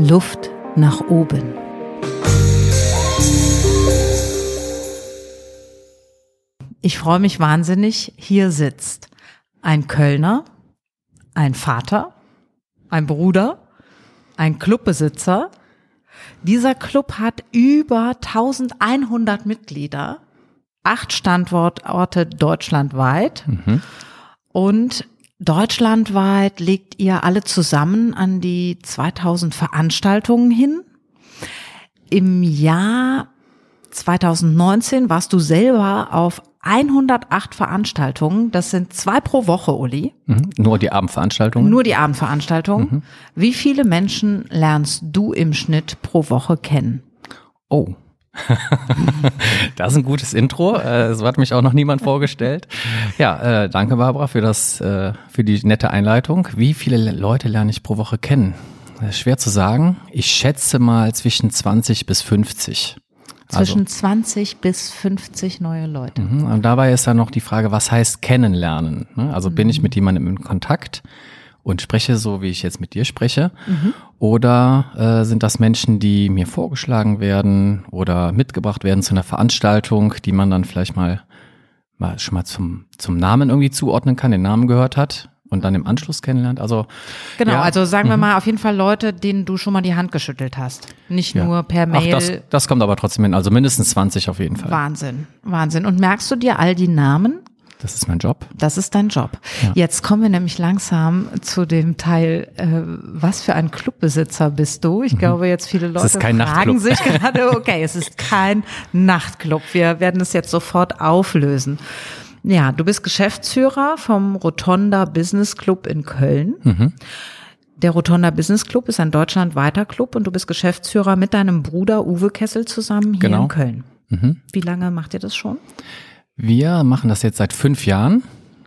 Luft nach oben. Ich freue mich wahnsinnig, hier sitzt ein Kölner, ein Vater, ein Bruder, ein Clubbesitzer. Dieser Club hat über 1100 Mitglieder, acht Standorte deutschlandweit. Mhm. Und deutschlandweit legt ihr alle zusammen an die 2000 Veranstaltungen hin. Im Jahr 2019 warst du selber auf 108 Veranstaltungen. Das sind zwei pro Woche, Uli. Mhm. Nur die Abendveranstaltungen? Nur die Abendveranstaltungen. Mhm. Wie viele Menschen lernst du im Schnitt pro Woche kennen? Oh. das ist ein gutes Intro. Äh, so hat mich auch noch niemand vorgestellt. Ja, äh, danke Barbara für das, äh, für die nette Einleitung. Wie viele Leute lerne ich pro Woche kennen? Schwer zu sagen. Ich schätze mal zwischen 20 bis 50. Zwischen also, 20 bis 50 neue Leute. Mhm, und dabei ist dann noch die Frage, was heißt kennenlernen? Ne? Also mhm. bin ich mit jemandem in Kontakt und spreche so, wie ich jetzt mit dir spreche? Mhm. Oder äh, sind das Menschen, die mir vorgeschlagen werden oder mitgebracht werden zu einer Veranstaltung, die man dann vielleicht mal, mal schon mal zum, zum Namen irgendwie zuordnen kann, den Namen gehört hat? und dann im Anschluss kennenlernt. Also genau, ja. also sagen wir mhm. mal auf jeden Fall Leute, denen du schon mal die Hand geschüttelt hast, nicht ja. nur per Mail. Ach, das, das kommt aber trotzdem hin, also mindestens 20 auf jeden Fall. Wahnsinn, Wahnsinn. Und merkst du dir all die Namen? Das ist mein Job. Das ist dein Job. Ja. Jetzt kommen wir nämlich langsam zu dem Teil, äh, was für ein Clubbesitzer bist du? Ich mhm. glaube, jetzt viele Leute fragen Nachtclub. sich gerade, okay, es ist kein Nachtclub. Wir werden es jetzt sofort auflösen. Ja, du bist Geschäftsführer vom Rotonda Business Club in Köln. Mhm. Der Rotonda Business Club ist ein deutschlandweiter Club und du bist Geschäftsführer mit deinem Bruder Uwe Kessel zusammen hier genau. in Köln. Mhm. Wie lange macht ihr das schon? Wir machen das jetzt seit fünf Jahren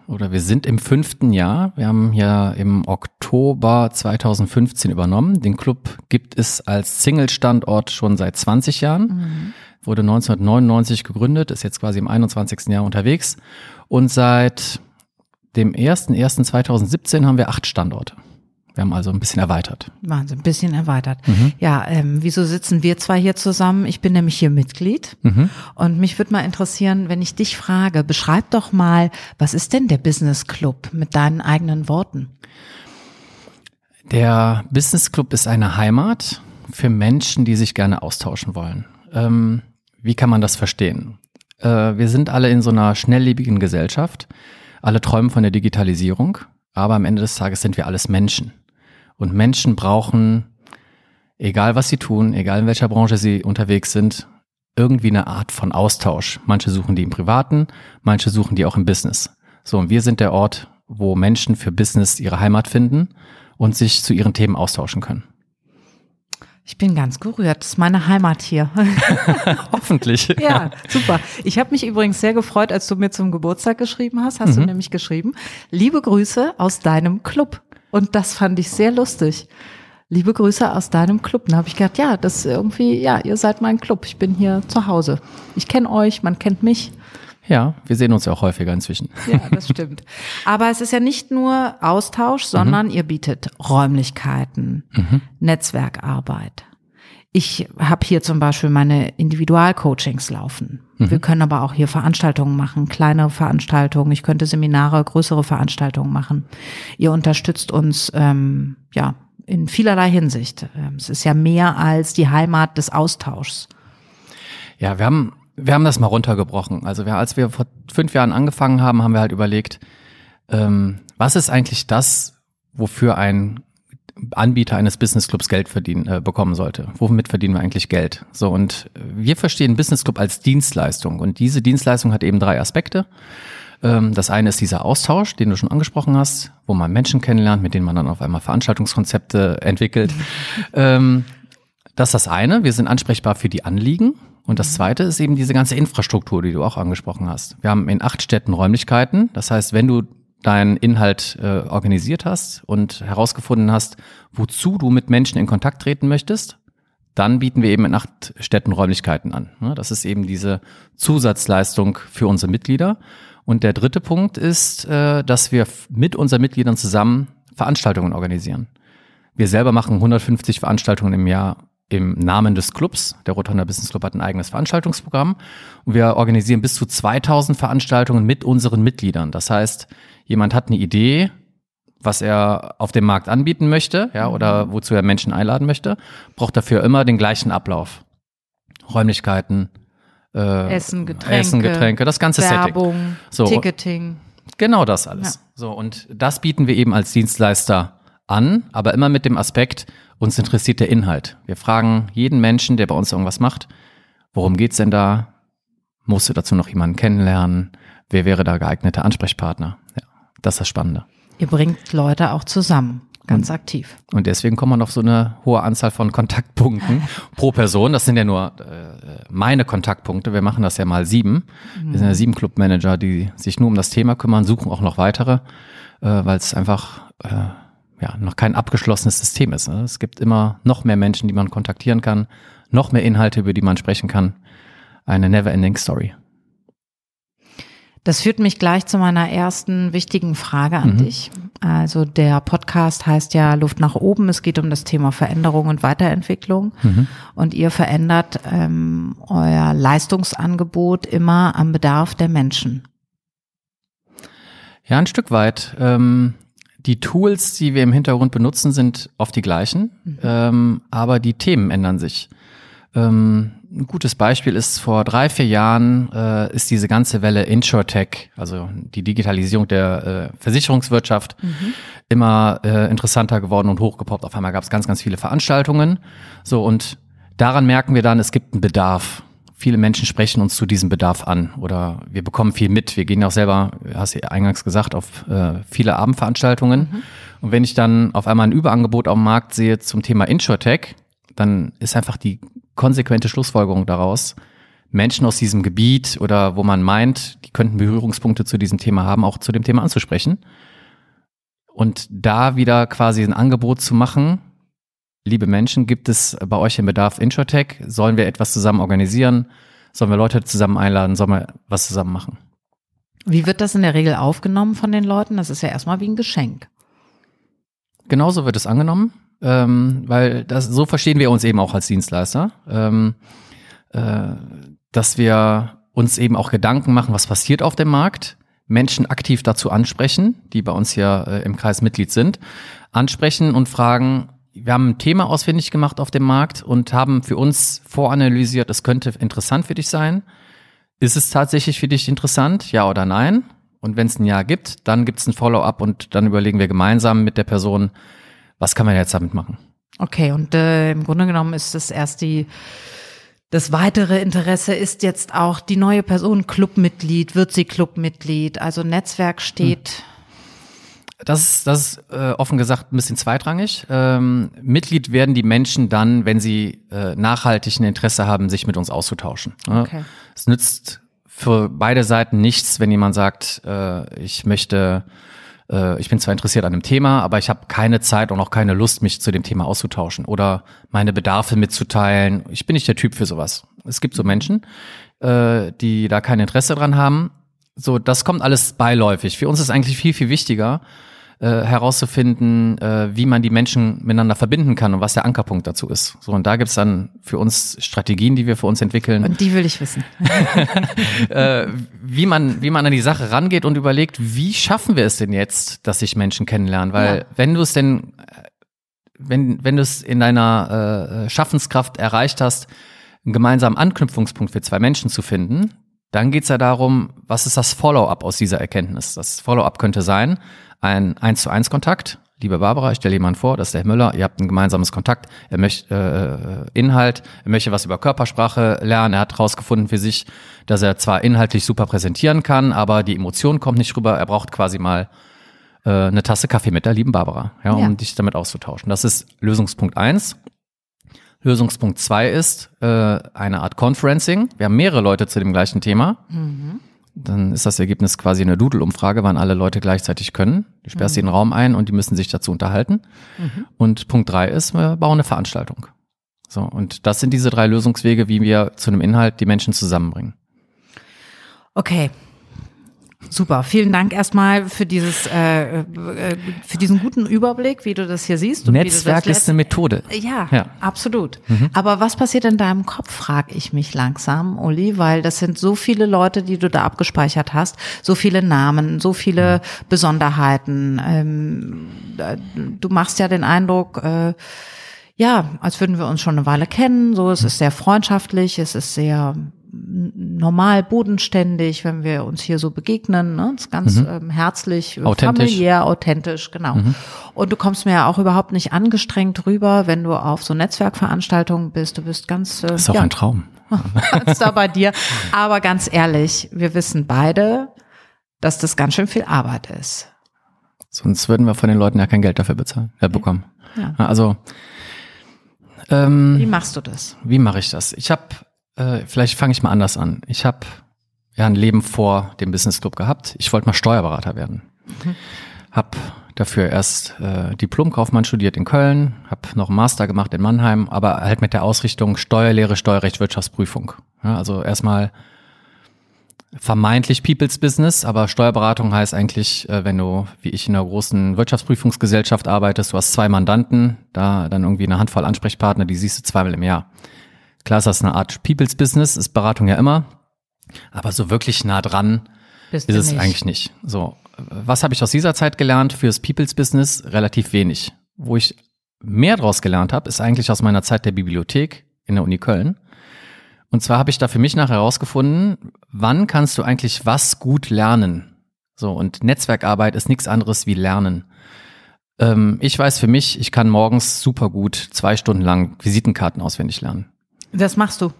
oder wir sind im fünften Jahr. Wir haben ja im Oktober 2015 übernommen. Den Club gibt es als Single-Standort schon seit 20 Jahren. Mhm wurde 1999 gegründet, ist jetzt quasi im 21. Jahr unterwegs und seit dem 01.01.2017 haben wir acht Standorte. Wir haben also ein bisschen erweitert. Wahnsinn, ein bisschen erweitert. Mhm. Ja, ähm, wieso sitzen wir zwei hier zusammen? Ich bin nämlich hier Mitglied mhm. und mich würde mal interessieren, wenn ich dich frage, beschreib doch mal, was ist denn der Business Club mit deinen eigenen Worten? Der Business Club ist eine Heimat für Menschen, die sich gerne austauschen wollen. Ähm, wie kann man das verstehen? Äh, wir sind alle in so einer schnelllebigen Gesellschaft. Alle träumen von der Digitalisierung, aber am Ende des Tages sind wir alles Menschen. Und Menschen brauchen, egal was sie tun, egal in welcher Branche sie unterwegs sind, irgendwie eine Art von Austausch. Manche suchen die im Privaten, manche suchen die auch im Business. So, und wir sind der Ort, wo Menschen für Business ihre Heimat finden und sich zu ihren Themen austauschen können. Ich bin ganz gerührt. Das ist meine Heimat hier. Hoffentlich. ja, super. Ich habe mich übrigens sehr gefreut, als du mir zum Geburtstag geschrieben hast. Hast mhm. du nämlich geschrieben, liebe Grüße aus deinem Club. Und das fand ich sehr lustig. Liebe Grüße aus deinem Club. Da habe ich gedacht, ja, das irgendwie, ja, ihr seid mein Club. Ich bin hier zu Hause. Ich kenne euch, man kennt mich. Ja, wir sehen uns ja auch häufiger inzwischen. Ja, das stimmt. Aber es ist ja nicht nur Austausch, sondern mhm. ihr bietet Räumlichkeiten, mhm. Netzwerkarbeit. Ich habe hier zum Beispiel meine Individualcoachings laufen. Mhm. Wir können aber auch hier Veranstaltungen machen, kleine Veranstaltungen. Ich könnte Seminare, größere Veranstaltungen machen. Ihr unterstützt uns ja in vielerlei Hinsicht. Ähm, es ist ja mehr als die Heimat des Austauschs. Ja, wir haben wir haben das mal runtergebrochen. Also wir, als wir vor fünf Jahren angefangen haben, haben wir halt überlegt, ähm, was ist eigentlich das, wofür ein Anbieter eines Business Clubs Geld verdienen äh, bekommen sollte. Womit verdienen wir eigentlich Geld? So und wir verstehen Business Club als Dienstleistung und diese Dienstleistung hat eben drei Aspekte. Ähm, das eine ist dieser Austausch, den du schon angesprochen hast, wo man Menschen kennenlernt, mit denen man dann auf einmal Veranstaltungskonzepte entwickelt. ähm, das ist das eine. Wir sind ansprechbar für die Anliegen. Und das zweite ist eben diese ganze Infrastruktur, die du auch angesprochen hast. Wir haben in acht Städten Räumlichkeiten. Das heißt, wenn du deinen Inhalt äh, organisiert hast und herausgefunden hast, wozu du mit Menschen in Kontakt treten möchtest, dann bieten wir eben in acht Städten Räumlichkeiten an. Das ist eben diese Zusatzleistung für unsere Mitglieder. Und der dritte Punkt ist, äh, dass wir mit unseren Mitgliedern zusammen Veranstaltungen organisieren. Wir selber machen 150 Veranstaltungen im Jahr im Namen des Clubs. Der Rotonder Business Club hat ein eigenes Veranstaltungsprogramm. Und wir organisieren bis zu 2000 Veranstaltungen mit unseren Mitgliedern. Das heißt, jemand hat eine Idee, was er auf dem Markt anbieten möchte, ja, oder mhm. wozu er Menschen einladen möchte, braucht dafür immer den gleichen Ablauf. Räumlichkeiten, äh, Essen, Getränke, Essen, Getränke, das ganze Werbung, Setting. So, Ticketing. Genau das alles. Ja. So, und das bieten wir eben als Dienstleister an, aber immer mit dem Aspekt, uns interessiert der Inhalt. Wir fragen jeden Menschen, der bei uns irgendwas macht, worum geht's denn da? Musst du dazu noch jemanden kennenlernen? Wer wäre da geeigneter Ansprechpartner? Ja, das ist das Spannende. Ihr bringt Leute auch zusammen. Ganz und, aktiv. Und deswegen kommen wir auf so eine hohe Anzahl von Kontaktpunkten pro Person. Das sind ja nur äh, meine Kontaktpunkte. Wir machen das ja mal sieben. Wir sind ja sieben Clubmanager, die sich nur um das Thema kümmern, suchen auch noch weitere, äh, weil es einfach äh, ja noch kein abgeschlossenes System ist. Ne? Es gibt immer noch mehr Menschen, die man kontaktieren kann, noch mehr Inhalte, über die man sprechen kann. Eine never-ending Story. Das führt mich gleich zu meiner ersten wichtigen Frage an mhm. dich. Also der Podcast heißt ja Luft nach oben. Es geht um das Thema Veränderung und Weiterentwicklung. Mhm. Und ihr verändert ähm, euer Leistungsangebot immer am Bedarf der Menschen. Ja, ein Stück weit. Ähm, die Tools, die wir im Hintergrund benutzen, sind oft die gleichen, mhm. ähm, aber die Themen ändern sich. Ähm, ein gutes Beispiel ist, vor drei, vier Jahren äh, ist diese ganze Welle InsurTech, also die Digitalisierung der äh, Versicherungswirtschaft, mhm. immer äh, interessanter geworden und hochgepoppt. Auf einmal gab es ganz, ganz viele Veranstaltungen. So, und daran merken wir dann, es gibt einen Bedarf. Viele Menschen sprechen uns zu diesem Bedarf an oder wir bekommen viel mit. Wir gehen auch selber, hast du eingangs gesagt, auf äh, viele Abendveranstaltungen. Mhm. Und wenn ich dann auf einmal ein Überangebot auf dem Markt sehe zum Thema InsurTech, dann ist einfach die konsequente Schlussfolgerung daraus, Menschen aus diesem Gebiet oder wo man meint, die könnten Berührungspunkte zu diesem Thema haben, auch zu dem Thema anzusprechen. Und da wieder quasi ein Angebot zu machen, liebe Menschen, gibt es bei euch den Bedarf Introtech? Sollen wir etwas zusammen organisieren? Sollen wir Leute zusammen einladen? Sollen wir was zusammen machen? Wie wird das in der Regel aufgenommen von den Leuten? Das ist ja erstmal wie ein Geschenk. Genauso wird es angenommen ähm, weil das, so verstehen wir uns eben auch als Dienstleister, ähm, äh, dass wir uns eben auch Gedanken machen, was passiert auf dem Markt, Menschen aktiv dazu ansprechen, die bei uns hier äh, im Kreis Mitglied sind, ansprechen und fragen, wir haben ein Thema ausfindig gemacht auf dem Markt und haben für uns voranalysiert, es könnte interessant für dich sein. Ist es tatsächlich für dich interessant, ja oder nein? Und wenn es ein Ja gibt, dann gibt es ein Follow-up und dann überlegen wir gemeinsam mit der Person, was kann man jetzt damit machen? Okay, und äh, im Grunde genommen ist es erst die das weitere Interesse ist jetzt auch die neue Person Clubmitglied, wird sie Clubmitglied, also Netzwerk steht. Hm. Das ist, das ist äh, offen gesagt ein bisschen zweitrangig. Ähm, Mitglied werden die Menschen dann, wenn sie äh, nachhaltig ein Interesse haben, sich mit uns auszutauschen. Okay. Es nützt für beide Seiten nichts, wenn jemand sagt, äh, ich möchte äh, ich bin zwar interessiert an dem Thema, aber ich habe keine Zeit und auch keine Lust, mich zu dem Thema auszutauschen oder meine Bedarfe mitzuteilen. Ich bin nicht der Typ für sowas. Es gibt so Menschen, äh, die da kein Interesse dran haben. So, das kommt alles beiläufig. Für uns ist eigentlich viel, viel wichtiger, äh, herauszufinden, äh, wie man die Menschen miteinander verbinden kann und was der Ankerpunkt dazu ist. So, und da gibt's dann für uns Strategien, die wir für uns entwickeln. Und die will ich wissen. äh, wie, man, wie man an die Sache rangeht und überlegt, wie schaffen wir es denn jetzt, dass sich Menschen kennenlernen? Weil ja. wenn du es denn, wenn, wenn du es in deiner äh, Schaffenskraft erreicht hast, einen gemeinsamen Anknüpfungspunkt für zwei Menschen zu finden, dann geht's ja darum, was ist das Follow-up aus dieser Erkenntnis? Das Follow-up könnte sein, ein 1 zu 1 Kontakt. Liebe Barbara, ich stelle jemanden vor, das ist der Herr Müller, ihr habt ein gemeinsames Kontakt, er möchte äh, Inhalt, er möchte was über Körpersprache lernen, er hat herausgefunden für sich, dass er zwar inhaltlich super präsentieren kann, aber die Emotion kommt nicht rüber, er braucht quasi mal äh, eine Tasse Kaffee mit der lieben Barbara, ja, um ja. dich damit auszutauschen. Das ist Lösungspunkt eins. Lösungspunkt zwei ist äh, eine Art Conferencing. Wir haben mehrere Leute zu dem gleichen Thema. Mhm. Dann ist das Ergebnis quasi eine Doodle-Umfrage, wann alle Leute gleichzeitig können. Du sperrst mhm. den Raum ein und die müssen sich dazu unterhalten. Mhm. Und Punkt drei ist, wir bauen eine Veranstaltung. So, und das sind diese drei Lösungswege, wie wir zu einem Inhalt die Menschen zusammenbringen. Okay. Super, vielen Dank erstmal für dieses, äh, äh, für diesen guten Überblick, wie du das hier siehst. Netzwerk ist eine Methode. Ja, ja. absolut. Mhm. Aber was passiert in deinem Kopf, frage ich mich langsam, Uli, weil das sind so viele Leute, die du da abgespeichert hast, so viele Namen, so viele mhm. Besonderheiten. Ähm, du machst ja den Eindruck, äh, ja, als würden wir uns schon eine Weile kennen. So, es ist sehr freundschaftlich, es ist sehr normal, bodenständig, wenn wir uns hier so begegnen. Ne? Ist ganz mhm. ähm, herzlich, authentisch. familiär, authentisch, genau. Mhm. Und du kommst mir ja auch überhaupt nicht angestrengt rüber, wenn du auf so Netzwerkveranstaltungen bist. Du bist ganz. Äh, das ist auch ja, ein Traum. ganz da bei dir. Aber ganz ehrlich, wir wissen beide, dass das ganz schön viel Arbeit ist. Sonst würden wir von den Leuten ja kein Geld dafür bezahlen, äh, bekommen. Ja. Also ähm, wie machst du das? Wie mache ich das? Ich habe äh, vielleicht fange ich mal anders an. Ich habe ja ein Leben vor dem Business Club gehabt. Ich wollte mal Steuerberater werden. Mhm. Hab dafür erst äh, Diplomkaufmann studiert in Köln, habe noch einen Master gemacht in Mannheim, aber halt mit der Ausrichtung Steuerlehre, Steuerrecht, Wirtschaftsprüfung. Ja, also erstmal vermeintlich People's Business, aber Steuerberatung heißt eigentlich, äh, wenn du wie ich in einer großen Wirtschaftsprüfungsgesellschaft arbeitest, du hast zwei Mandanten, da dann irgendwie eine Handvoll Ansprechpartner, die siehst du zweimal im Jahr. Klar ist das eine Art People's Business, ist Beratung ja immer, aber so wirklich nah dran Bist ist es nicht. eigentlich nicht. So, was habe ich aus dieser Zeit gelernt fürs People's Business? Relativ wenig. Wo ich mehr draus gelernt habe, ist eigentlich aus meiner Zeit der Bibliothek in der Uni Köln. Und zwar habe ich da für mich nachher herausgefunden, wann kannst du eigentlich was gut lernen? So, und Netzwerkarbeit ist nichts anderes wie Lernen. Ähm, ich weiß für mich, ich kann morgens super gut zwei Stunden lang Visitenkarten auswendig lernen. Das machst du.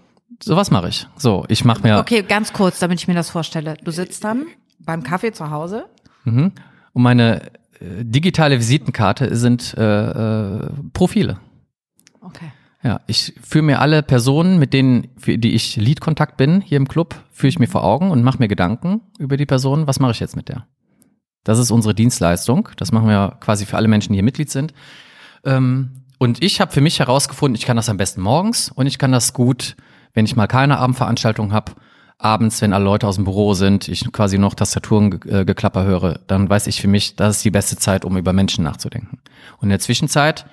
Sowas mache ich. So, ich mache mir. Okay, ganz kurz, damit ich mir das vorstelle. Du sitzt dann beim Kaffee zu Hause. Mhm. Und meine äh, digitale Visitenkarte sind äh, äh, Profile. Okay. Ja, ich führe mir alle Personen, mit denen, für die ich Lead-Kontakt bin, hier im Club, führe ich mir vor Augen und mache mir Gedanken über die Person. Was mache ich jetzt mit der? Das ist unsere Dienstleistung. Das machen wir quasi für alle Menschen, die hier Mitglied sind. Ähm, und ich habe für mich herausgefunden, ich kann das am besten morgens und ich kann das gut, wenn ich mal keine Abendveranstaltung habe, abends, wenn alle Leute aus dem Büro sind, ich quasi noch Tastaturgeklapper höre, dann weiß ich für mich, das ist die beste Zeit, um über Menschen nachzudenken. Und in der Zwischenzeit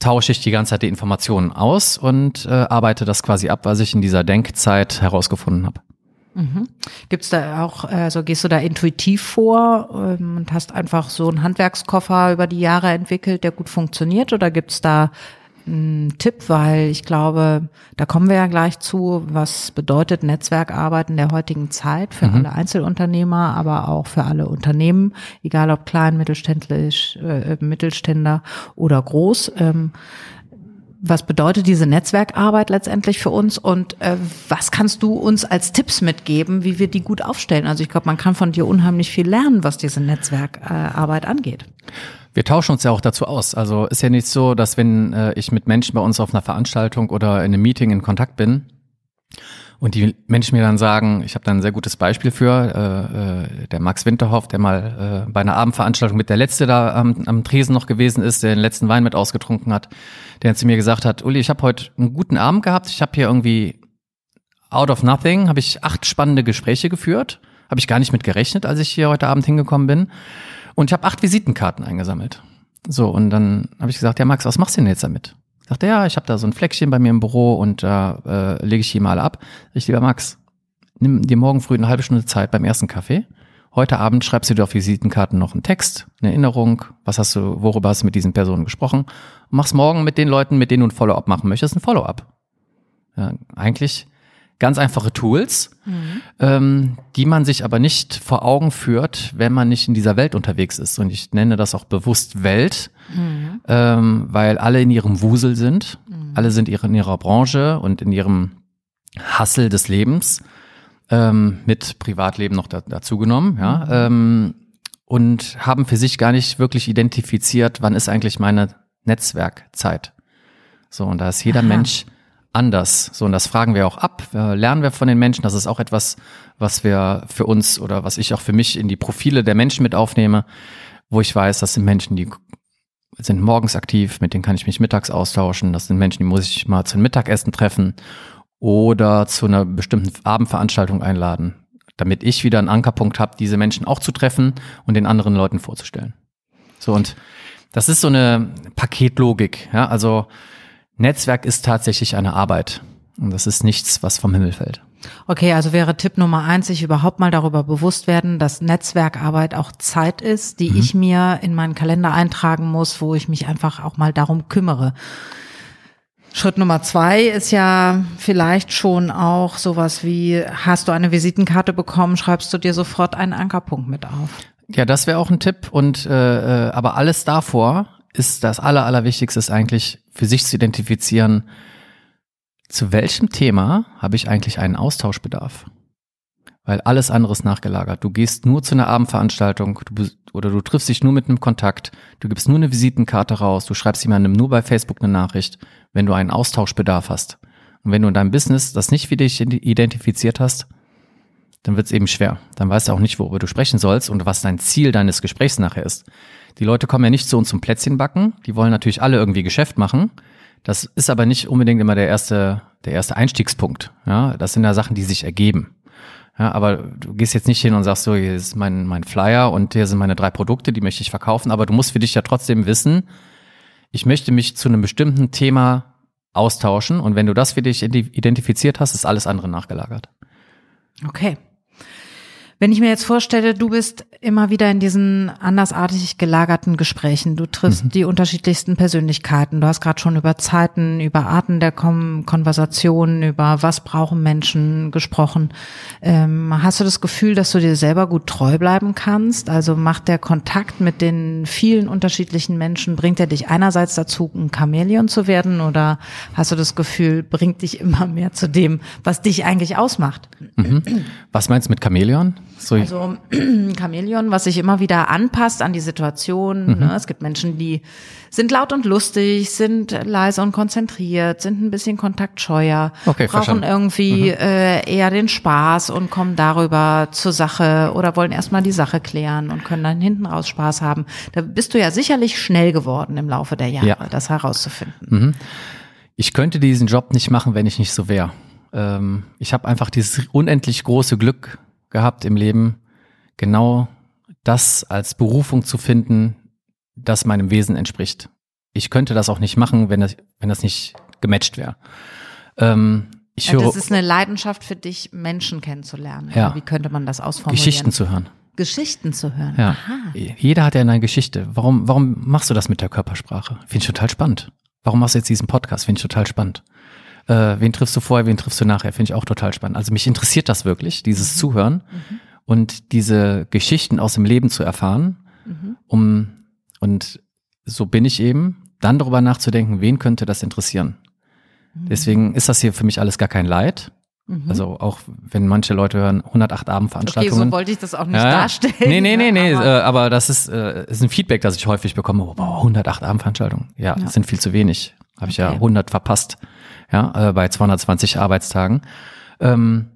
tausche ich die ganze Zeit die Informationen aus und äh, arbeite das quasi ab, was ich in dieser Denkzeit herausgefunden habe. Mhm. Gibt's da auch, also gehst du da intuitiv vor ähm, und hast einfach so einen Handwerkskoffer über die Jahre entwickelt, der gut funktioniert oder gibt's da einen Tipp, weil ich glaube, da kommen wir ja gleich zu, was bedeutet Netzwerkarbeit in der heutigen Zeit für mhm. alle Einzelunternehmer, aber auch für alle Unternehmen, egal ob klein, mittelständlich, äh, Mittelständler oder groß. Ähm, was bedeutet diese Netzwerkarbeit letztendlich für uns und äh, was kannst du uns als Tipps mitgeben, wie wir die gut aufstellen? Also ich glaube, man kann von dir unheimlich viel lernen, was diese Netzwerkarbeit angeht. Wir tauschen uns ja auch dazu aus. Also ist ja nicht so, dass wenn äh, ich mit Menschen bei uns auf einer Veranstaltung oder in einem Meeting in Kontakt bin, und die Menschen mir dann sagen, ich habe da ein sehr gutes Beispiel für, äh, äh, der Max Winterhoff, der mal äh, bei einer Abendveranstaltung mit der Letzte da am, am Tresen noch gewesen ist, der den letzten Wein mit ausgetrunken hat, der zu mir gesagt hat, Uli, ich habe heute einen guten Abend gehabt, ich habe hier irgendwie out of nothing, habe ich acht spannende Gespräche geführt, habe ich gar nicht mit gerechnet, als ich hier heute Abend hingekommen bin und ich habe acht Visitenkarten eingesammelt. So, und dann habe ich gesagt, ja Max, was machst du denn jetzt damit? Sagte, ja, ich habe da so ein Fleckchen bei mir im Büro und da äh, lege ich die mal ab. Ich lieber Max, nimm dir morgen früh eine halbe Stunde Zeit beim ersten Kaffee. Heute Abend schreibst du dir auf Visitenkarten noch einen Text, eine Erinnerung, was hast du, worüber hast du mit diesen Personen gesprochen und machst morgen mit den Leuten, mit denen du ein Follow-up machen möchtest, ein Follow-up. Ja, eigentlich ganz einfache Tools, mhm. ähm, die man sich aber nicht vor Augen führt, wenn man nicht in dieser Welt unterwegs ist. Und ich nenne das auch bewusst Welt, mhm. ähm, weil alle in ihrem Wusel sind, mhm. alle sind in ihrer Branche und in ihrem Hassel des Lebens, ähm, mit Privatleben noch da, dazu genommen, ja, ähm, und haben für sich gar nicht wirklich identifiziert, wann ist eigentlich meine Netzwerkzeit. So, und da ist jeder Aha. Mensch anders. So, und das fragen wir auch ab. Lernen wir von den Menschen. Das ist auch etwas, was wir für uns oder was ich auch für mich in die Profile der Menschen mit aufnehme, wo ich weiß, das sind Menschen, die sind morgens aktiv, mit denen kann ich mich mittags austauschen. Das sind Menschen, die muss ich mal zum Mittagessen treffen oder zu einer bestimmten Abendveranstaltung einladen. damit ich wieder einen Ankerpunkt habe, diese Menschen auch zu treffen und den anderen Leuten vorzustellen. So und das ist so eine Paketlogik. Ja? Also Netzwerk ist tatsächlich eine Arbeit und das ist nichts, was vom Himmel fällt. Okay, also wäre Tipp Nummer eins, sich überhaupt mal darüber bewusst werden, dass Netzwerkarbeit auch Zeit ist, die mhm. ich mir in meinen Kalender eintragen muss, wo ich mich einfach auch mal darum kümmere. Schritt Nummer zwei ist ja vielleicht schon auch sowas wie, hast du eine Visitenkarte bekommen, schreibst du dir sofort einen Ankerpunkt mit auf. Ja, das wäre auch ein Tipp. Und äh, äh, aber alles davor ist das Aller, Allerwichtigste ist eigentlich für sich zu identifizieren, zu welchem Thema habe ich eigentlich einen Austauschbedarf? Weil alles andere ist nachgelagert. Du gehst nur zu einer Abendveranstaltung du, oder du triffst dich nur mit einem Kontakt, du gibst nur eine Visitenkarte raus, du schreibst jemandem nur bei Facebook eine Nachricht, wenn du einen Austauschbedarf hast. Und wenn du in deinem Business das nicht für dich identifiziert hast, dann wird es eben schwer. Dann weißt du auch nicht, worüber du sprechen sollst und was dein Ziel deines Gesprächs nachher ist. Die Leute kommen ja nicht zu uns zum Plätzchen backen, die wollen natürlich alle irgendwie Geschäft machen das ist aber nicht unbedingt immer der erste, der erste Einstiegspunkt. Ja, das sind ja Sachen, die sich ergeben. Ja, aber du gehst jetzt nicht hin und sagst so, hier ist mein, mein Flyer und hier sind meine drei Produkte, die möchte ich verkaufen. Aber du musst für dich ja trotzdem wissen, ich möchte mich zu einem bestimmten Thema austauschen. Und wenn du das für dich identifiziert hast, ist alles andere nachgelagert. Okay. Wenn ich mir jetzt vorstelle, du bist immer wieder in diesen andersartig gelagerten Gesprächen, du triffst mhm. die unterschiedlichsten Persönlichkeiten, du hast gerade schon über Zeiten, über Arten der Kon Konversation, über was brauchen Menschen gesprochen. Ähm, hast du das Gefühl, dass du dir selber gut treu bleiben kannst? Also macht der Kontakt mit den vielen unterschiedlichen Menschen, bringt er dich einerseits dazu, ein Chamäleon zu werden oder hast du das Gefühl, bringt dich immer mehr zu dem, was dich eigentlich ausmacht? Mhm. Was meinst du mit Chamäleon? So. Also Chamäleon, was sich immer wieder anpasst an die Situation. Mhm. Ne? Es gibt Menschen, die sind laut und lustig, sind leise und konzentriert, sind ein bisschen kontaktscheuer, okay, brauchen verstanden. irgendwie mhm. äh, eher den Spaß und kommen darüber zur Sache oder wollen erstmal die Sache klären und können dann hinten raus Spaß haben. Da bist du ja sicherlich schnell geworden im Laufe der Jahre, ja. das herauszufinden. Mhm. Ich könnte diesen Job nicht machen, wenn ich nicht so wäre. Ähm, ich habe einfach dieses unendlich große Glück gehabt im Leben, genau das als Berufung zu finden, das meinem Wesen entspricht. Ich könnte das auch nicht machen, wenn das, wenn das nicht gematcht wäre. Ähm, ich höre, das ist eine Leidenschaft für dich, Menschen kennenzulernen. Ja. Wie könnte man das ausformulieren? Geschichten zu hören. Geschichten zu hören. Ja. Aha. Jeder hat ja eine Geschichte. Warum, warum machst du das mit der Körpersprache? Finde ich total spannend. Warum machst du jetzt diesen Podcast? Finde ich total spannend. Äh, wen triffst du vorher, wen triffst du nachher? Finde ich auch total spannend. Also mich interessiert das wirklich, dieses mhm. Zuhören mhm. und diese Geschichten aus dem Leben zu erfahren, mhm. um und so bin ich eben, dann darüber nachzudenken, wen könnte das interessieren. Mhm. Deswegen ist das hier für mich alles gar kein Leid. Mhm. Also auch wenn manche Leute hören 108 Abendveranstaltungen. Okay, so wollte ich das auch nicht ja, darstellen. Nee, nee, nee, nee, aber, äh, aber das ist, äh, ist ein Feedback, das ich häufig bekomme. Oh, wow, 108 Abendveranstaltungen. Ja, ja. sind viel zu wenig. Habe ich okay. ja 100 verpasst ja, äh, bei 220 Arbeitstagen. Ähm,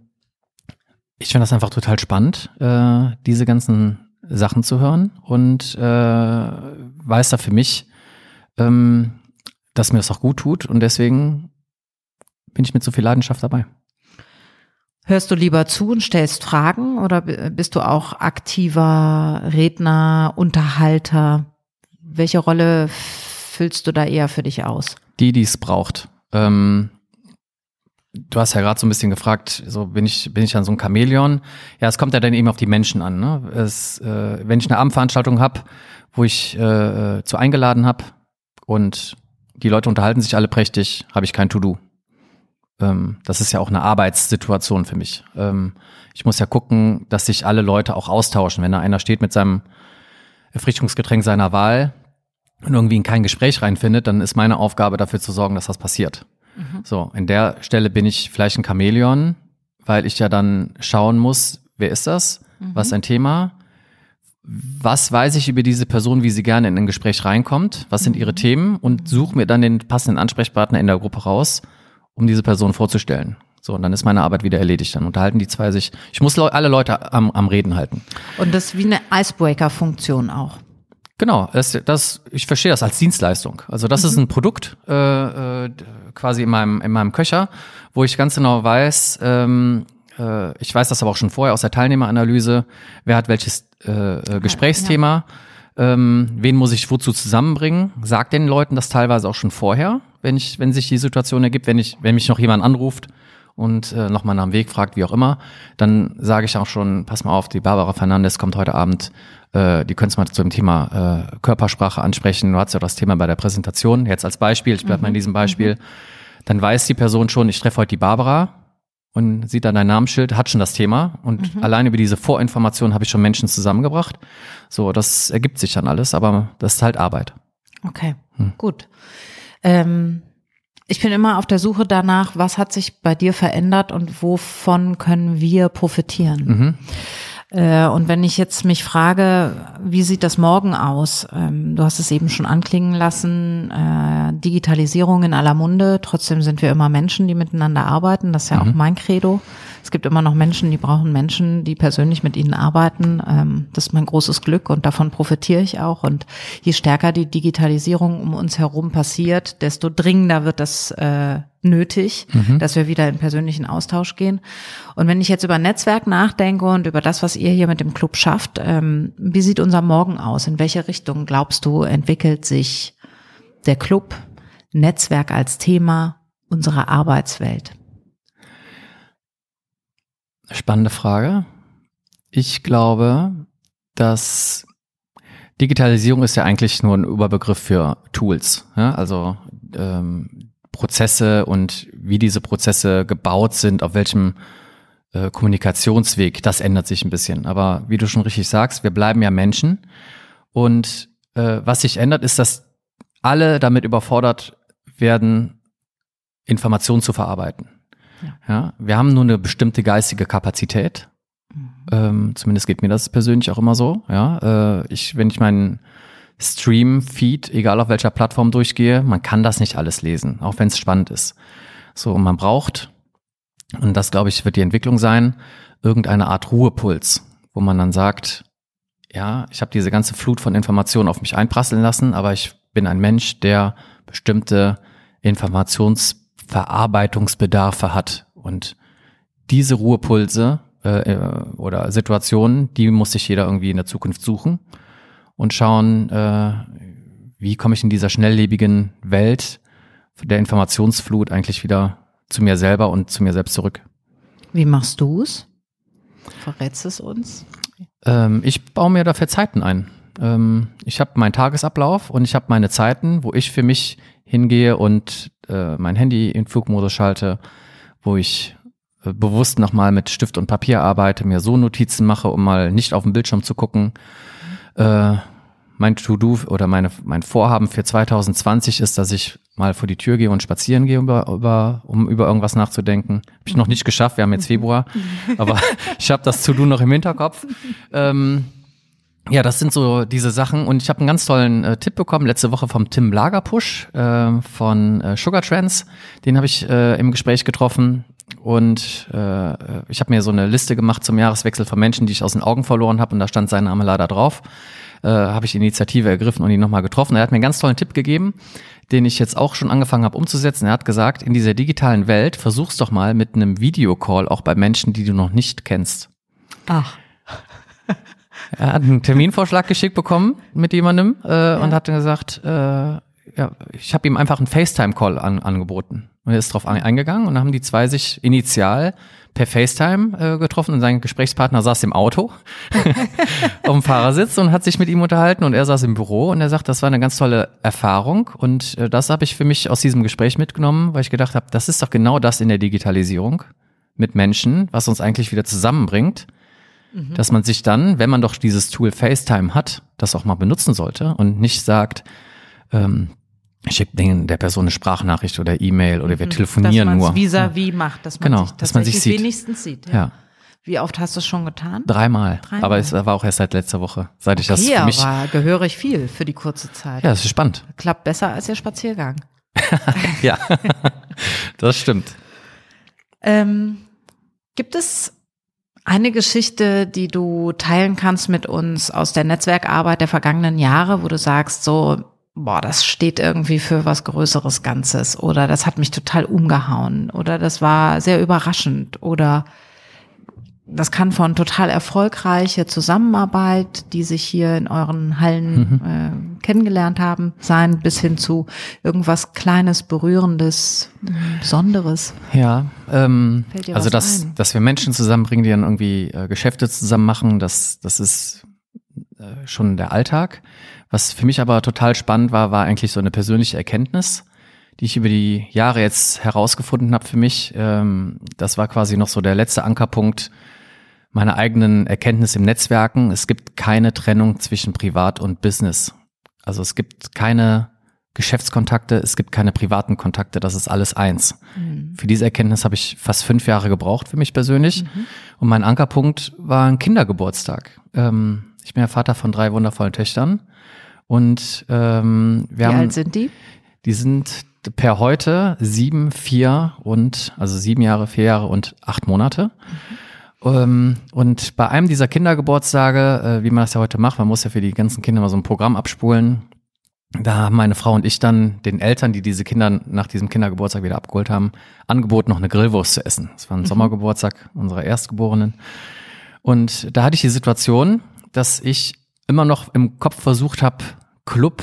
ich finde das einfach total spannend, äh, diese ganzen Sachen zu hören und äh, weiß da für mich, ähm, dass mir das auch gut tut und deswegen bin ich mit so viel Leidenschaft dabei. Hörst du lieber zu und stellst Fragen oder bist du auch aktiver Redner, Unterhalter? Welche Rolle füllst du da eher für dich aus? Die, die es braucht. Ähm, du hast ja gerade so ein bisschen gefragt, so bin ich, bin ich dann so ein Chamäleon? Ja, es kommt ja dann eben auf die Menschen an. Ne? Es, äh, wenn ich eine Abendveranstaltung habe, wo ich äh, zu eingeladen habe und die Leute unterhalten sich alle prächtig, habe ich kein To-Do. Ähm, das ist ja auch eine Arbeitssituation für mich. Ähm, ich muss ja gucken, dass sich alle Leute auch austauschen. Wenn da einer steht mit seinem Erfrischungsgetränk seiner Wahl, und irgendwie in kein Gespräch reinfindet, dann ist meine Aufgabe dafür zu sorgen, dass das passiert. Mhm. So, in der Stelle bin ich vielleicht ein Chamäleon, weil ich ja dann schauen muss, wer ist das? Mhm. Was ist ein Thema? Was weiß ich über diese Person, wie sie gerne in ein Gespräch reinkommt? Was sind ihre mhm. Themen? Und suche mir dann den passenden Ansprechpartner in der Gruppe raus, um diese Person vorzustellen. So, und dann ist meine Arbeit wieder erledigt. Dann unterhalten die zwei sich. Ich muss alle Leute am, am Reden halten. Und das ist wie eine Icebreaker-Funktion auch. Genau, das, das, ich verstehe das als Dienstleistung. Also das mhm. ist ein Produkt äh, äh, quasi in meinem, in meinem Köcher, wo ich ganz genau weiß, ähm, Äh, ich weiß das aber auch schon vorher aus der Teilnehmeranalyse. Wer hat welches äh, äh Gesprächsthema? Ja. Ähm, wen muss ich wozu zusammenbringen? Sag den Leuten das teilweise auch schon vorher, wenn ich, wenn sich die Situation ergibt, wenn ich, wenn mich noch jemand anruft und äh, nochmal nach dem Weg fragt, wie auch immer, dann sage ich auch schon, pass mal auf, die Barbara Fernandes kommt heute Abend, äh, die könntest mal zu dem Thema äh, Körpersprache ansprechen. Du hast ja das Thema bei der Präsentation, jetzt als Beispiel, ich bleibe mhm. mal in diesem Beispiel. Mhm. Dann weiß die Person schon, ich treffe heute die Barbara, und sieht dann dein Namensschild, hat schon das Thema und mhm. allein über diese Vorinformation habe ich schon Menschen zusammengebracht. So, das ergibt sich dann alles, aber das ist halt Arbeit. Okay, hm. gut. Ähm, ich bin immer auf der Suche danach, was hat sich bei dir verändert und wovon können wir profitieren. Mhm. Äh, und wenn ich jetzt mich frage, wie sieht das morgen aus? Ähm, du hast es eben schon anklingen lassen, äh, Digitalisierung in aller Munde. Trotzdem sind wir immer Menschen, die miteinander arbeiten. Das ist ja mhm. auch mein Credo. Es gibt immer noch Menschen, die brauchen Menschen, die persönlich mit ihnen arbeiten. Ähm, das ist mein großes Glück und davon profitiere ich auch. Und je stärker die Digitalisierung um uns herum passiert, desto dringender wird das äh, nötig, mhm. dass wir wieder in persönlichen Austausch gehen. Und wenn ich jetzt über Netzwerk nachdenke und über das, was ihr hier mit dem Club schafft, ähm, wie sieht unser Morgen aus? In welche Richtung glaubst du, entwickelt sich der Club, Netzwerk als Thema, unsere Arbeitswelt? Spannende Frage. Ich glaube, dass Digitalisierung ist ja eigentlich nur ein Überbegriff für Tools. Ja? Also ähm, Prozesse und wie diese Prozesse gebaut sind, auf welchem äh, Kommunikationsweg, das ändert sich ein bisschen. Aber wie du schon richtig sagst, wir bleiben ja Menschen. Und äh, was sich ändert, ist, dass alle damit überfordert werden, Informationen zu verarbeiten. Ja. ja. wir haben nur eine bestimmte geistige Kapazität. Mhm. Ähm, zumindest geht mir das persönlich auch immer so. Ja, äh, ich, wenn ich meinen Stream-Feed, egal auf welcher Plattform durchgehe, man kann das nicht alles lesen, auch wenn es spannend ist. So, und man braucht, und das glaube ich wird die Entwicklung sein, irgendeine Art Ruhepuls, wo man dann sagt, ja, ich habe diese ganze Flut von Informationen auf mich einprasseln lassen, aber ich bin ein Mensch, der bestimmte Informations Verarbeitungsbedarfe hat. Und diese Ruhepulse äh, äh, oder Situationen, die muss sich jeder irgendwie in der Zukunft suchen und schauen, äh, wie komme ich in dieser schnelllebigen Welt der Informationsflut eigentlich wieder zu mir selber und zu mir selbst zurück. Wie machst du es? Verrätst es uns? Ähm, ich baue mir dafür Zeiten ein. Ähm, ich habe meinen Tagesablauf und ich habe meine Zeiten, wo ich für mich hingehe und äh, mein Handy in Flugmodus schalte, wo ich äh, bewusst nochmal mit Stift und Papier arbeite, mir so Notizen mache, um mal nicht auf den Bildschirm zu gucken. Äh, mein To-Do oder meine, mein Vorhaben für 2020 ist, dass ich mal vor die Tür gehe und spazieren gehe, über, über, um über irgendwas nachzudenken. Habe ich noch nicht geschafft, wir haben jetzt Februar, aber ich habe das To-Do noch im Hinterkopf. Ähm, ja, das sind so diese Sachen und ich habe einen ganz tollen äh, Tipp bekommen letzte Woche vom Tim Lagerpusch äh, von äh, Sugar Trends. Den habe ich äh, im Gespräch getroffen und äh, ich habe mir so eine Liste gemacht zum Jahreswechsel von Menschen, die ich aus den Augen verloren habe und da stand sein Name leider drauf. Äh, habe ich Initiative ergriffen und ihn nochmal getroffen. Er hat mir einen ganz tollen Tipp gegeben, den ich jetzt auch schon angefangen habe umzusetzen. Er hat gesagt, in dieser digitalen Welt versuch's doch mal mit einem Videocall auch bei Menschen, die du noch nicht kennst. Ach. Er hat einen Terminvorschlag geschickt bekommen mit jemandem äh, ja. und hat gesagt, äh, ja, ich habe ihm einfach einen FaceTime-Call an, angeboten. Und er ist drauf eingegangen und dann haben die zwei sich initial per FaceTime äh, getroffen und sein Gesprächspartner saß im Auto auf dem Fahrersitz und hat sich mit ihm unterhalten und er saß im Büro und er sagt, das war eine ganz tolle Erfahrung und äh, das habe ich für mich aus diesem Gespräch mitgenommen, weil ich gedacht habe, das ist doch genau das in der Digitalisierung mit Menschen, was uns eigentlich wieder zusammenbringt Mhm. dass man sich dann, wenn man doch dieses Tool FaceTime hat, das auch mal benutzen sollte und nicht sagt, ähm, schickt der Person eine Sprachnachricht oder E-Mail oder wir mhm. telefonieren dass nur. vis-à-vis macht, dass man genau, sich dass man sich sieht. wenigstens sieht. Ja. ja. Wie oft hast du es schon getan? Dreimal. Dreimal. Aber es war auch erst seit letzter Woche, seit ich das für mich. aber gehörig viel für die kurze Zeit. Ja, das ist spannend. Klappt besser als der Spaziergang. ja, das stimmt. Ähm, gibt es eine Geschichte, die du teilen kannst mit uns aus der Netzwerkarbeit der vergangenen Jahre, wo du sagst, so, boah, das steht irgendwie für was Größeres Ganzes oder das hat mich total umgehauen oder das war sehr überraschend oder das kann von total erfolgreiche Zusammenarbeit, die sich hier in euren Hallen mhm. äh, kennengelernt haben, sein, bis hin zu irgendwas Kleines, Berührendes, Besonderes. Ja, ähm, also dass, dass wir Menschen zusammenbringen, die dann irgendwie äh, Geschäfte zusammen machen, das, das ist äh, schon der Alltag. Was für mich aber total spannend war, war eigentlich so eine persönliche Erkenntnis die ich über die Jahre jetzt herausgefunden habe für mich. Ähm, das war quasi noch so der letzte Ankerpunkt meiner eigenen Erkenntnis im Netzwerken. Es gibt keine Trennung zwischen Privat und Business. Also es gibt keine Geschäftskontakte, es gibt keine privaten Kontakte, das ist alles eins. Mhm. Für diese Erkenntnis habe ich fast fünf Jahre gebraucht für mich persönlich. Mhm. Und mein Ankerpunkt war ein Kindergeburtstag. Ähm, ich bin ja Vater von drei wundervollen Töchtern. Und ähm, wir Wie haben. alt sind die? Die sind per heute sieben, vier und also sieben Jahre, vier Jahre und acht Monate. Mhm. Und bei einem dieser Kindergeburtstage, äh, wie man das ja heute macht, man muss ja für die ganzen Kinder mal so ein Programm abspulen. Da haben meine Frau und ich dann den Eltern, die diese Kinder nach diesem Kindergeburtstag wieder abgeholt haben, angeboten, noch eine Grillwurst zu essen. Das war ein mhm. Sommergeburtstag unserer Erstgeborenen. Und da hatte ich die Situation, dass ich immer noch im Kopf versucht habe, Club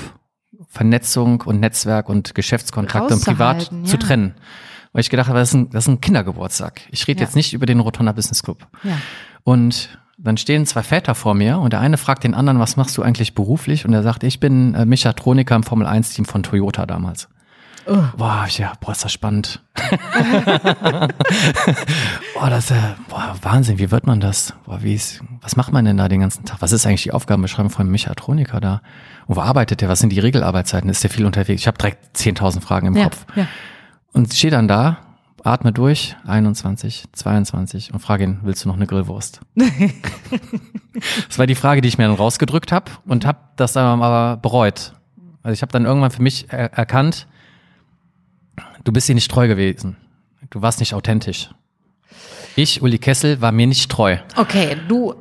Vernetzung und Netzwerk und Geschäftskontakte und privat ja. zu trennen. Weil ich gedacht habe, das ist ein, das ist ein Kindergeburtstag. Ich rede ja. jetzt nicht über den Rotonda Business Club. Ja. Und dann stehen zwei Väter vor mir und der eine fragt den anderen, was machst du eigentlich beruflich? Und er sagt, ich bin äh, Mechatroniker im Formel 1 Team von Toyota damals. Oh. Boah, ich, ja, boah, ist das spannend. boah, das ist ja, boah, Wahnsinn, wie wird man das? Boah, wie ist, was macht man denn da den ganzen Tag? Was ist eigentlich die Aufgabenbeschreibung von einem Mechatroniker da? Und wo arbeitet der? Was sind die Regelarbeitszeiten? Ist der viel unterwegs? Ich habe direkt 10.000 Fragen im ja, Kopf. Ja. Und stehe dann da, atme durch, 21, 22 und frage ihn, willst du noch eine Grillwurst? das war die Frage, die ich mir dann rausgedrückt habe und habe das dann aber bereut. Also ich habe dann irgendwann für mich er erkannt, du bist dir nicht treu gewesen. Du warst nicht authentisch. Ich, Uli Kessel, war mir nicht treu. Okay, du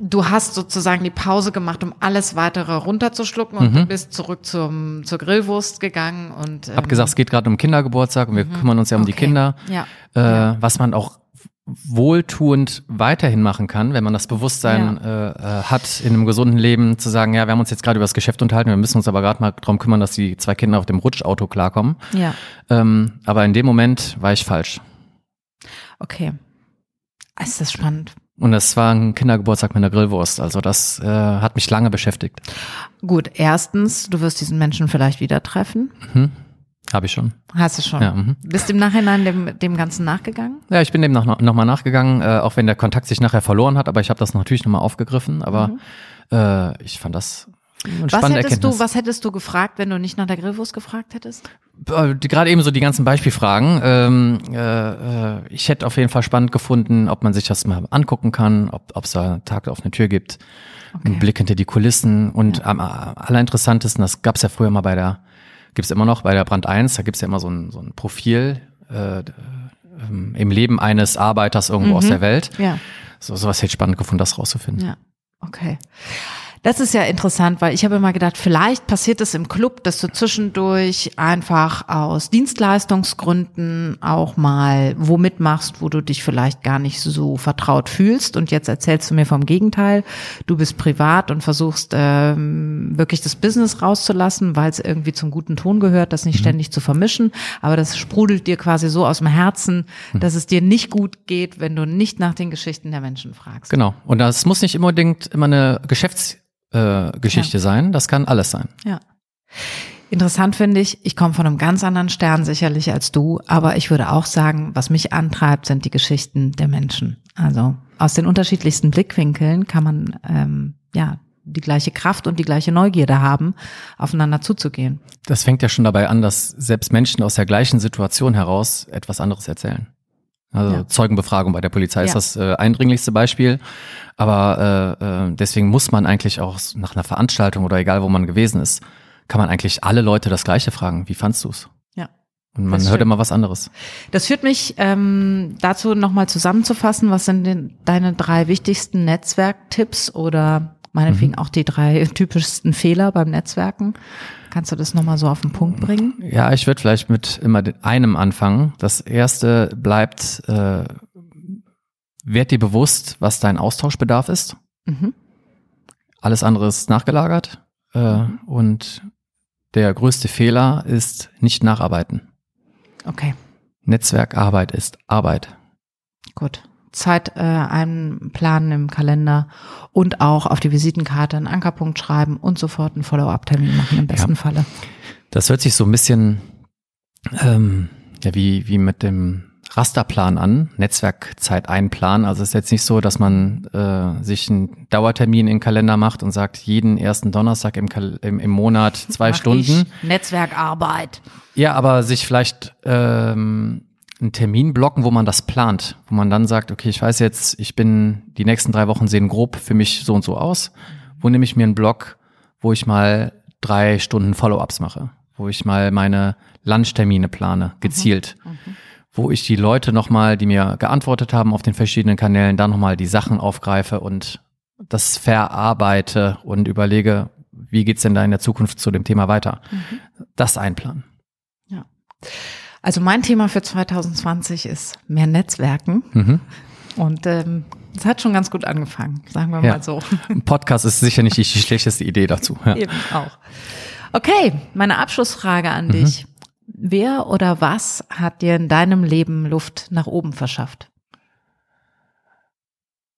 du hast sozusagen die Pause gemacht, um alles weitere runterzuschlucken und mhm. du bist zurück zum, zur Grillwurst gegangen und ähm, hab gesagt, es geht gerade um Kindergeburtstag und wir mhm. kümmern uns ja um okay. die Kinder. Ja. Äh, ja. Was man auch wohltuend weiterhin machen kann, wenn man das Bewusstsein ja. äh, hat, in einem gesunden Leben zu sagen, ja, wir haben uns jetzt gerade über das Geschäft unterhalten, wir müssen uns aber gerade mal darum kümmern, dass die zwei Kinder auf dem Rutschauto klarkommen. Ja. Ähm, aber in dem Moment war ich falsch. Okay. Ist das spannend. Und es war ein Kindergeburtstag mit einer Grillwurst. Also das äh, hat mich lange beschäftigt. Gut, erstens, du wirst diesen Menschen vielleicht wieder treffen. Mhm. Habe ich schon. Hast du schon. Ja, mhm. Bist im Nachhinein dem, dem Ganzen nachgegangen? Ja, ich bin dem noch, noch mal nachgegangen, äh, auch wenn der Kontakt sich nachher verloren hat, aber ich habe das natürlich nochmal aufgegriffen. Aber mhm. äh, ich fand das was hättest du, was hättest du gefragt, wenn du nicht nach der Grillwurst gefragt hättest? Äh, gerade eben so die ganzen Beispielfragen. Ähm, äh, äh, ich hätte auf jeden Fall spannend gefunden, ob man sich das mal angucken kann, ob es da Tag auf eine Tür gibt, okay. einen Blick hinter die Kulissen und ja. am allerinteressantesten, das gab es ja früher mal bei der, gibt es immer noch bei der Brand 1, da gibt es ja immer so ein, so ein Profil äh, ähm, im Leben eines Arbeiters irgendwo mhm. aus der Welt. Ja. So sowas hätte ich spannend gefunden, das rauszufinden. Ja, okay. Das ist ja interessant, weil ich habe immer gedacht, vielleicht passiert es im Club, dass du zwischendurch einfach aus Dienstleistungsgründen auch mal wo mitmachst, wo du dich vielleicht gar nicht so vertraut fühlst. Und jetzt erzählst du mir vom Gegenteil. Du bist privat und versuchst ähm, wirklich das Business rauszulassen, weil es irgendwie zum guten Ton gehört, das nicht mhm. ständig zu vermischen. Aber das sprudelt dir quasi so aus dem Herzen, mhm. dass es dir nicht gut geht, wenn du nicht nach den Geschichten der Menschen fragst. Genau. Und das muss nicht unbedingt immer eine Geschäfts äh, Geschichte ja. sein. Das kann alles sein. Ja. Interessant finde ich, ich komme von einem ganz anderen Stern sicherlich als du, aber ich würde auch sagen, was mich antreibt, sind die Geschichten der Menschen. Also aus den unterschiedlichsten Blickwinkeln kann man ähm, ja die gleiche Kraft und die gleiche Neugierde haben, aufeinander zuzugehen. Das fängt ja schon dabei an, dass selbst Menschen aus der gleichen Situation heraus etwas anderes erzählen. Also ja. Zeugenbefragung bei der Polizei ja. ist das äh, eindringlichste Beispiel. Aber äh, äh, deswegen muss man eigentlich auch nach einer Veranstaltung oder egal wo man gewesen ist, kann man eigentlich alle Leute das Gleiche fragen. Wie fandst du's? Ja. Und man hört immer was anderes. Das führt mich ähm, dazu, nochmal zusammenzufassen, was sind denn deine drei wichtigsten Netzwerktipps oder meinetwegen mhm. auch die drei typischsten Fehler beim Netzwerken? Kannst du das nochmal so auf den Punkt bringen? Ja, ich würde vielleicht mit immer einem anfangen. Das erste bleibt, äh, werd dir bewusst, was dein Austauschbedarf ist. Mhm. Alles andere ist nachgelagert. Äh, und der größte Fehler ist nicht nacharbeiten. Okay. Netzwerkarbeit ist Arbeit. Gut. Zeit äh, einplanen im Kalender und auch auf die Visitenkarte einen Ankerpunkt schreiben und sofort einen Follow-up-Termin machen im besten ja. Falle. Das hört sich so ein bisschen ähm, ja, wie, wie mit dem Rasterplan an, Netzwerkzeit einplanen. Also es ist jetzt nicht so, dass man äh, sich einen Dauertermin in den Kalender macht und sagt, jeden ersten Donnerstag im, Kal im, im Monat zwei Mach Stunden. Netzwerkarbeit. Ja, aber sich vielleicht ähm, einen Termin blocken, wo man das plant, wo man dann sagt, okay, ich weiß jetzt, ich bin, die nächsten drei Wochen sehen grob für mich so und so aus. Wo nehme ich mir einen Block, wo ich mal drei Stunden Follow-ups mache, wo ich mal meine Lunchtermine plane, gezielt. Mhm. Mhm. Wo ich die Leute nochmal, die mir geantwortet haben auf den verschiedenen Kanälen, dann nochmal die Sachen aufgreife und das verarbeite und überlege, wie geht's denn da in der Zukunft zu dem Thema weiter? Mhm. Das einplanen. Ja. Also mein Thema für 2020 ist mehr Netzwerken. Mhm. Und ähm, es hat schon ganz gut angefangen, sagen wir ja. mal so. Ein Podcast ist sicher nicht die schlechteste Idee dazu. Ja. Eben auch. Okay, meine Abschlussfrage an mhm. dich. Wer oder was hat dir in deinem Leben Luft nach oben verschafft?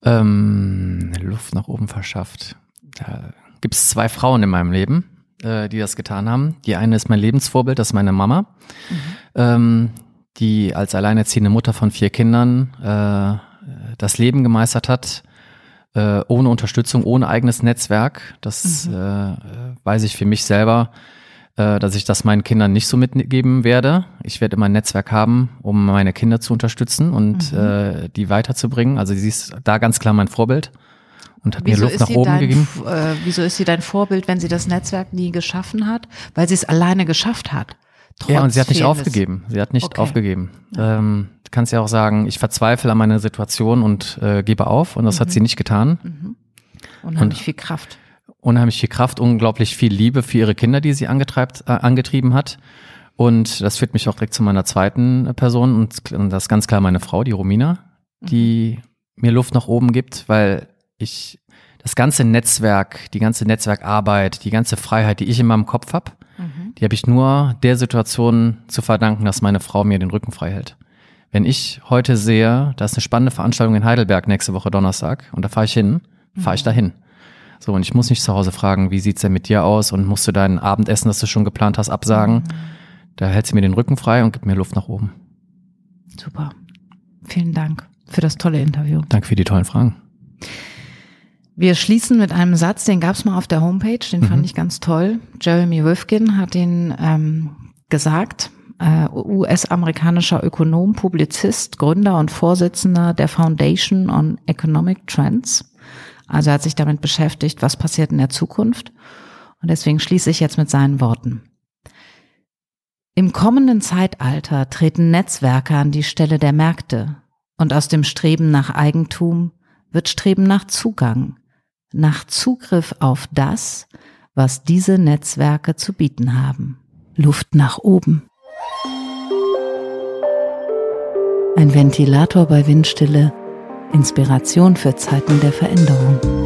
Ähm, Luft nach oben verschafft. Da gibt es zwei Frauen in meinem Leben äh, die das getan haben. Die eine ist mein Lebensvorbild, das ist meine Mama, mhm. ähm, die als alleinerziehende Mutter von vier Kindern äh, das Leben gemeistert hat, äh, ohne Unterstützung, ohne eigenes Netzwerk. Das mhm. äh, weiß ich für mich selber, äh, dass ich das meinen Kindern nicht so mitgeben werde. Ich werde immer ein Netzwerk haben, um meine Kinder zu unterstützen und mhm. äh, die weiterzubringen. Also sie ist da ganz klar mein Vorbild und hat wieso mir Luft nach oben dein, gegeben. Äh, wieso ist sie dein Vorbild, wenn sie das Netzwerk nie geschaffen hat? Weil sie es alleine geschafft hat. ja, und sie hat nicht aufgegeben. Sie hat nicht okay. aufgegeben. Ähm, du kannst ja auch sagen, ich verzweifle an meiner Situation und äh, gebe auf. Und das mhm. hat sie nicht getan. Mhm. Unheimlich und, viel Kraft. Unheimlich viel Kraft, unglaublich viel Liebe für ihre Kinder, die sie äh, angetrieben hat. Und das führt mich auch direkt zu meiner zweiten Person. Und, und das ist ganz klar meine Frau, die Romina, die mhm. mir Luft nach oben gibt, weil ich das ganze Netzwerk, die ganze Netzwerkarbeit, die ganze Freiheit, die ich in meinem Kopf habe, mhm. die habe ich nur der Situation zu verdanken, dass meine Frau mir den Rücken frei hält. Wenn ich heute sehe, da ist eine spannende Veranstaltung in Heidelberg nächste Woche Donnerstag und da fahre ich hin, fahre ich mhm. dahin. So, und ich muss nicht zu Hause fragen, wie sieht's denn mit dir aus und musst du dein Abendessen, das du schon geplant hast, absagen. Mhm. Da hält sie mir den Rücken frei und gibt mir Luft nach oben. Super. Vielen Dank für das tolle Interview. Danke für die tollen Fragen. Wir schließen mit einem Satz, den gab es mal auf der Homepage, den mhm. fand ich ganz toll. Jeremy Rifkin hat den ähm, gesagt, äh, US-amerikanischer Ökonom, Publizist, Gründer und Vorsitzender der Foundation on Economic Trends. Also er hat sich damit beschäftigt, was passiert in der Zukunft. Und deswegen schließe ich jetzt mit seinen Worten. Im kommenden Zeitalter treten Netzwerke an die Stelle der Märkte und aus dem Streben nach Eigentum wird Streben nach Zugang, nach Zugriff auf das, was diese Netzwerke zu bieten haben. Luft nach oben. Ein Ventilator bei Windstille, Inspiration für Zeiten der Veränderung.